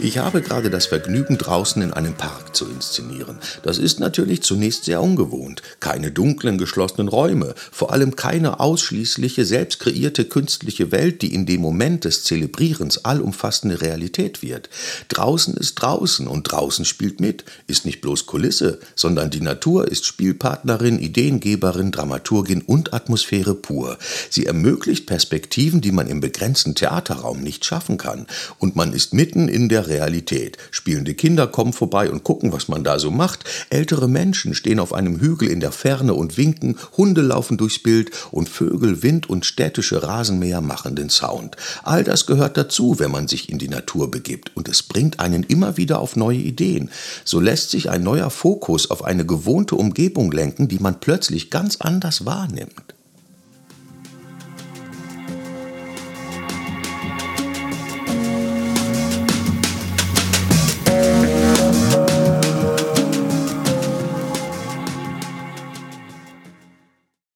Ich habe gerade das Vergnügen, draußen in einem Park zu inszenieren. Das ist natürlich zunächst sehr ungewohnt. Keine dunklen, geschlossenen Räume, vor allem keine ausschließliche, selbst kreierte künstliche Welt, die in dem Moment des Zelebrierens allumfassende Realität wird. Draußen ist draußen und draußen spielt mit, ist nicht bloß Kulisse, sondern die Natur ist Spielpartnerin, Ideengeberin, Dramaturgin und Atmosphäre pur. Sie ermöglicht Perspektiven, die man im begrenzten Theaterraum nicht schaffen kann. Und man ist mitten in der Realität. Spielende Kinder kommen vorbei und gucken, was man da so macht. Ältere Menschen stehen auf einem Hügel in der Ferne und winken. Hunde laufen durchs Bild und Vögel, Wind und städtische Rasenmäher machen den Sound. All das gehört dazu, wenn man sich in die Natur begibt und es bringt einen immer wieder auf neue Ideen. So lässt sich ein neuer Fokus auf eine gewohnte Umgebung lenken, die man plötzlich ganz anders wahrnimmt.